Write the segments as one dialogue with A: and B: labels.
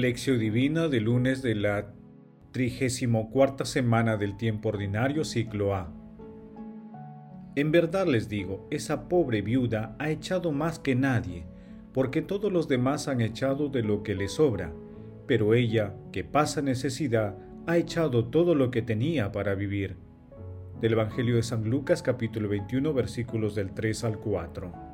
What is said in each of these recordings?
A: Lección Divina de lunes de la 34 semana del tiempo ordinario, ciclo A. En verdad les digo, esa pobre viuda ha echado más que nadie, porque todos los demás han echado de lo que le sobra, pero ella, que pasa necesidad, ha echado todo lo que tenía para vivir. Del Evangelio de San Lucas capítulo 21 versículos del 3 al 4.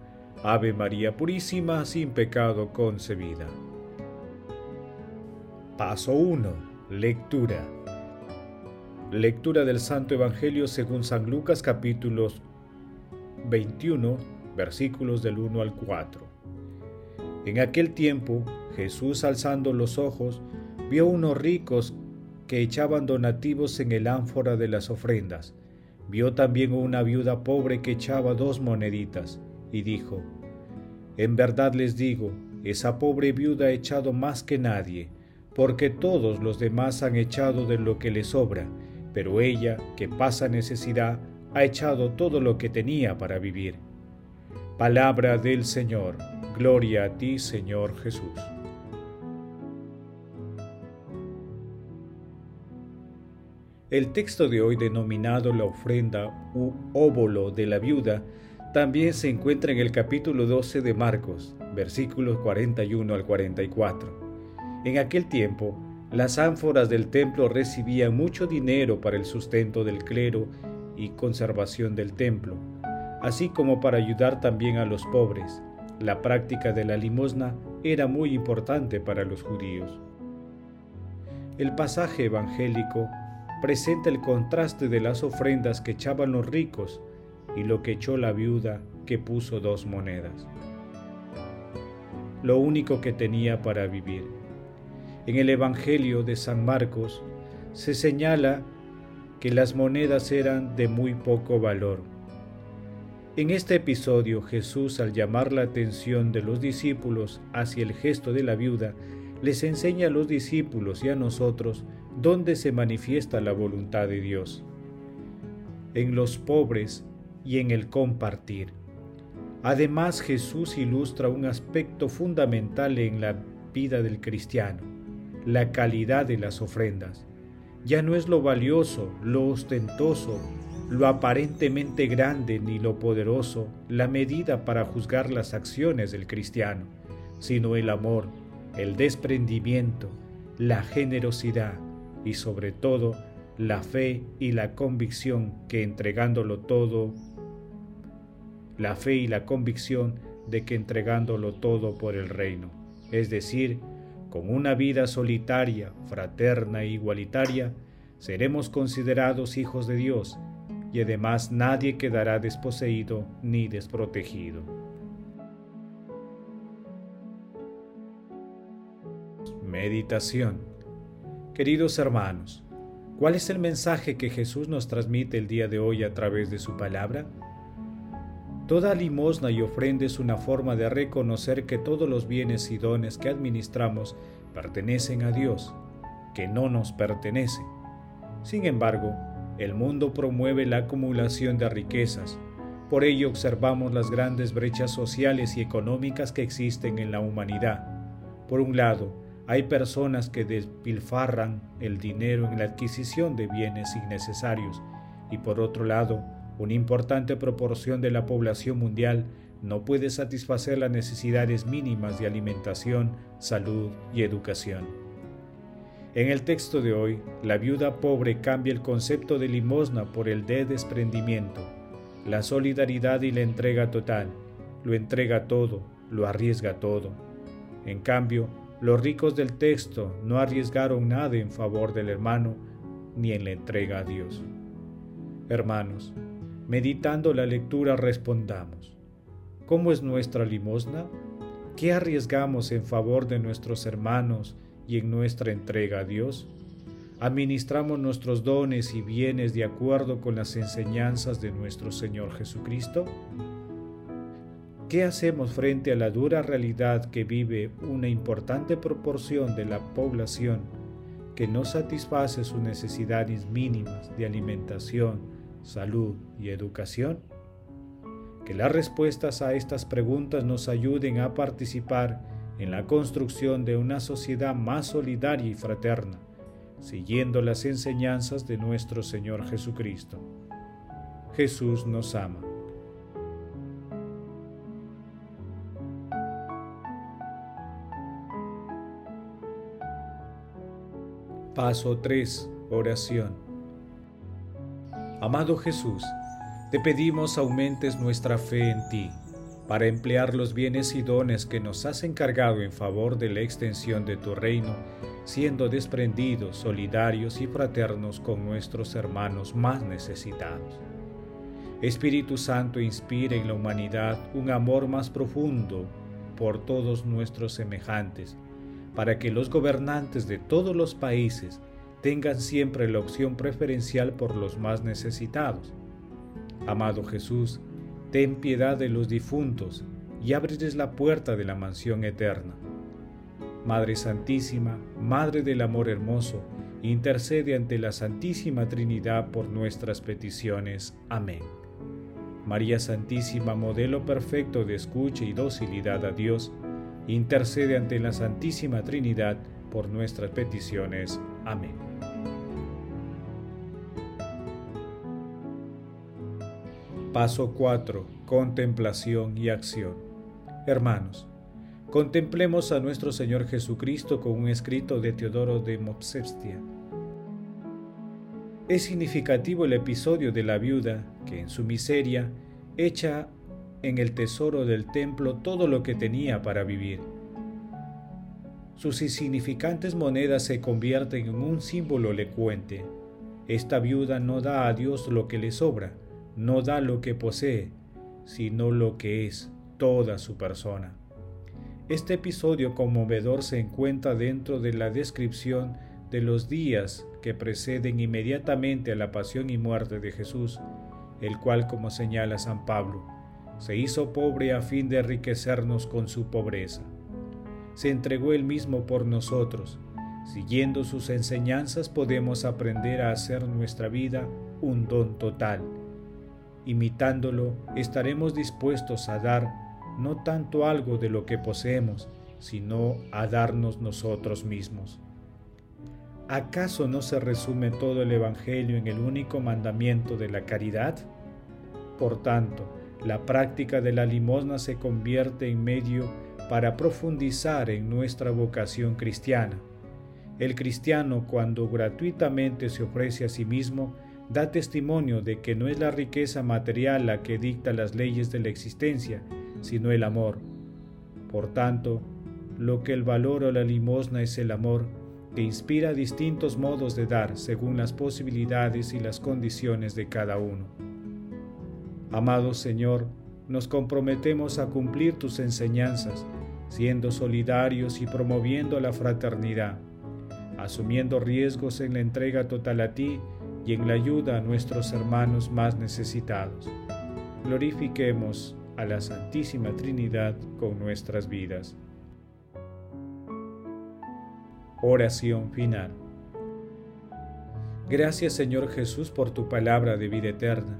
A: Ave María Purísima, sin pecado concebida. Paso 1. Lectura. Lectura del Santo Evangelio según San Lucas capítulos 21 versículos del 1 al 4. En aquel tiempo Jesús alzando los ojos vio unos ricos que echaban donativos en el ánfora de las ofrendas. Vio también una viuda pobre que echaba dos moneditas y dijo, En verdad les digo, esa pobre viuda ha echado más que nadie, porque todos los demás han echado de lo que le sobra pero ella, que pasa necesidad, ha echado todo lo que tenía para vivir. Palabra del Señor. Gloria a ti, Señor Jesús. El texto de hoy denominado la ofrenda u óbolo de la viuda también se encuentra en el capítulo 12 de Marcos, versículos 41 al 44. En aquel tiempo, las ánforas del templo recibían mucho dinero para el sustento del clero y conservación del templo, así como para ayudar también a los pobres. La práctica de la limosna era muy importante para los judíos. El pasaje evangélico presenta el contraste de las ofrendas que echaban los ricos y lo que echó la viuda que puso dos monedas. Lo único que tenía para vivir. En el Evangelio de San Marcos se señala que las monedas eran de muy poco valor. En este episodio Jesús al llamar la atención de los discípulos hacia el gesto de la viuda, les enseña a los discípulos y a nosotros dónde se manifiesta la voluntad de Dios. En los pobres y en el compartir. Además Jesús ilustra un aspecto fundamental en la vida del cristiano la calidad de las ofrendas. Ya no es lo valioso, lo ostentoso, lo aparentemente grande ni lo poderoso la medida para juzgar las acciones del cristiano, sino el amor, el desprendimiento, la generosidad y sobre todo la fe y la convicción que entregándolo todo, la fe y la convicción de que entregándolo todo por el reino, es decir, con una vida solitaria, fraterna e igualitaria, seremos considerados hijos de Dios y además nadie quedará desposeído ni desprotegido. Meditación Queridos hermanos, ¿cuál es el mensaje que Jesús nos transmite el día de hoy a través de su palabra? Toda limosna y ofrenda es una forma de reconocer que todos los bienes y dones que administramos pertenecen a Dios, que no nos pertenecen. Sin embargo, el mundo promueve la acumulación de riquezas. Por ello observamos las grandes brechas sociales y económicas que existen en la humanidad. Por un lado, hay personas que despilfarran el dinero en la adquisición de bienes innecesarios y por otro lado, una importante proporción de la población mundial no puede satisfacer las necesidades mínimas de alimentación, salud y educación. En el texto de hoy, la viuda pobre cambia el concepto de limosna por el de desprendimiento, la solidaridad y la entrega total. Lo entrega todo, lo arriesga todo. En cambio, los ricos del texto no arriesgaron nada en favor del hermano ni en la entrega a Dios. Hermanos, Meditando la lectura respondamos, ¿cómo es nuestra limosna? ¿Qué arriesgamos en favor de nuestros hermanos y en nuestra entrega a Dios? ¿Administramos nuestros dones y bienes de acuerdo con las enseñanzas de nuestro Señor Jesucristo? ¿Qué hacemos frente a la dura realidad que vive una importante proporción de la población que no satisface sus necesidades mínimas de alimentación, salud y educación? Que las respuestas a estas preguntas nos ayuden a participar en la construcción de una sociedad más solidaria y fraterna, siguiendo las enseñanzas de nuestro Señor Jesucristo. Jesús nos ama. Paso 3. Oración. Amado Jesús, te pedimos aumentes nuestra fe en ti, para emplear los bienes y dones que nos has encargado en favor de la extensión de tu reino, siendo desprendidos, solidarios y fraternos con nuestros hermanos más necesitados. Espíritu Santo inspira en la humanidad un amor más profundo por todos nuestros semejantes, para que los gobernantes de todos los países tengan siempre la opción preferencial por los más necesitados. Amado Jesús, ten piedad de los difuntos y ábreles la puerta de la mansión eterna. Madre Santísima, Madre del Amor Hermoso, intercede ante la Santísima Trinidad por nuestras peticiones. Amén. María Santísima, modelo perfecto de escucha y docilidad a Dios, intercede ante la Santísima Trinidad por nuestras peticiones. Amén. Paso 4. Contemplación y acción. Hermanos, contemplemos a nuestro Señor Jesucristo con un escrito de Teodoro de Mopsestia. Es significativo el episodio de la viuda que en su miseria echa en el tesoro del templo todo lo que tenía para vivir. Sus insignificantes monedas se convierten en un símbolo elocuente. Esta viuda no da a Dios lo que le sobra, no da lo que posee, sino lo que es toda su persona. Este episodio conmovedor se encuentra dentro de la descripción de los días que preceden inmediatamente a la pasión y muerte de Jesús, el cual, como señala San Pablo, se hizo pobre a fin de enriquecernos con su pobreza. Se entregó él mismo por nosotros. Siguiendo sus enseñanzas podemos aprender a hacer nuestra vida un don total. Imitándolo, estaremos dispuestos a dar no tanto algo de lo que poseemos, sino a darnos nosotros mismos. ¿Acaso no se resume todo el Evangelio en el único mandamiento de la caridad? Por tanto, la práctica de la limosna se convierte en medio para profundizar en nuestra vocación cristiana. El cristiano cuando gratuitamente se ofrece a sí mismo, da testimonio de que no es la riqueza material la que dicta las leyes de la existencia, sino el amor. Por tanto, lo que el valor o la limosna es el amor, que inspira distintos modos de dar según las posibilidades y las condiciones de cada uno. Amado Señor, nos comprometemos a cumplir tus enseñanzas, siendo solidarios y promoviendo la fraternidad, asumiendo riesgos en la entrega total a ti y en la ayuda a nuestros hermanos más necesitados. Glorifiquemos a la Santísima Trinidad con nuestras vidas. Oración final. Gracias Señor Jesús por tu palabra de vida eterna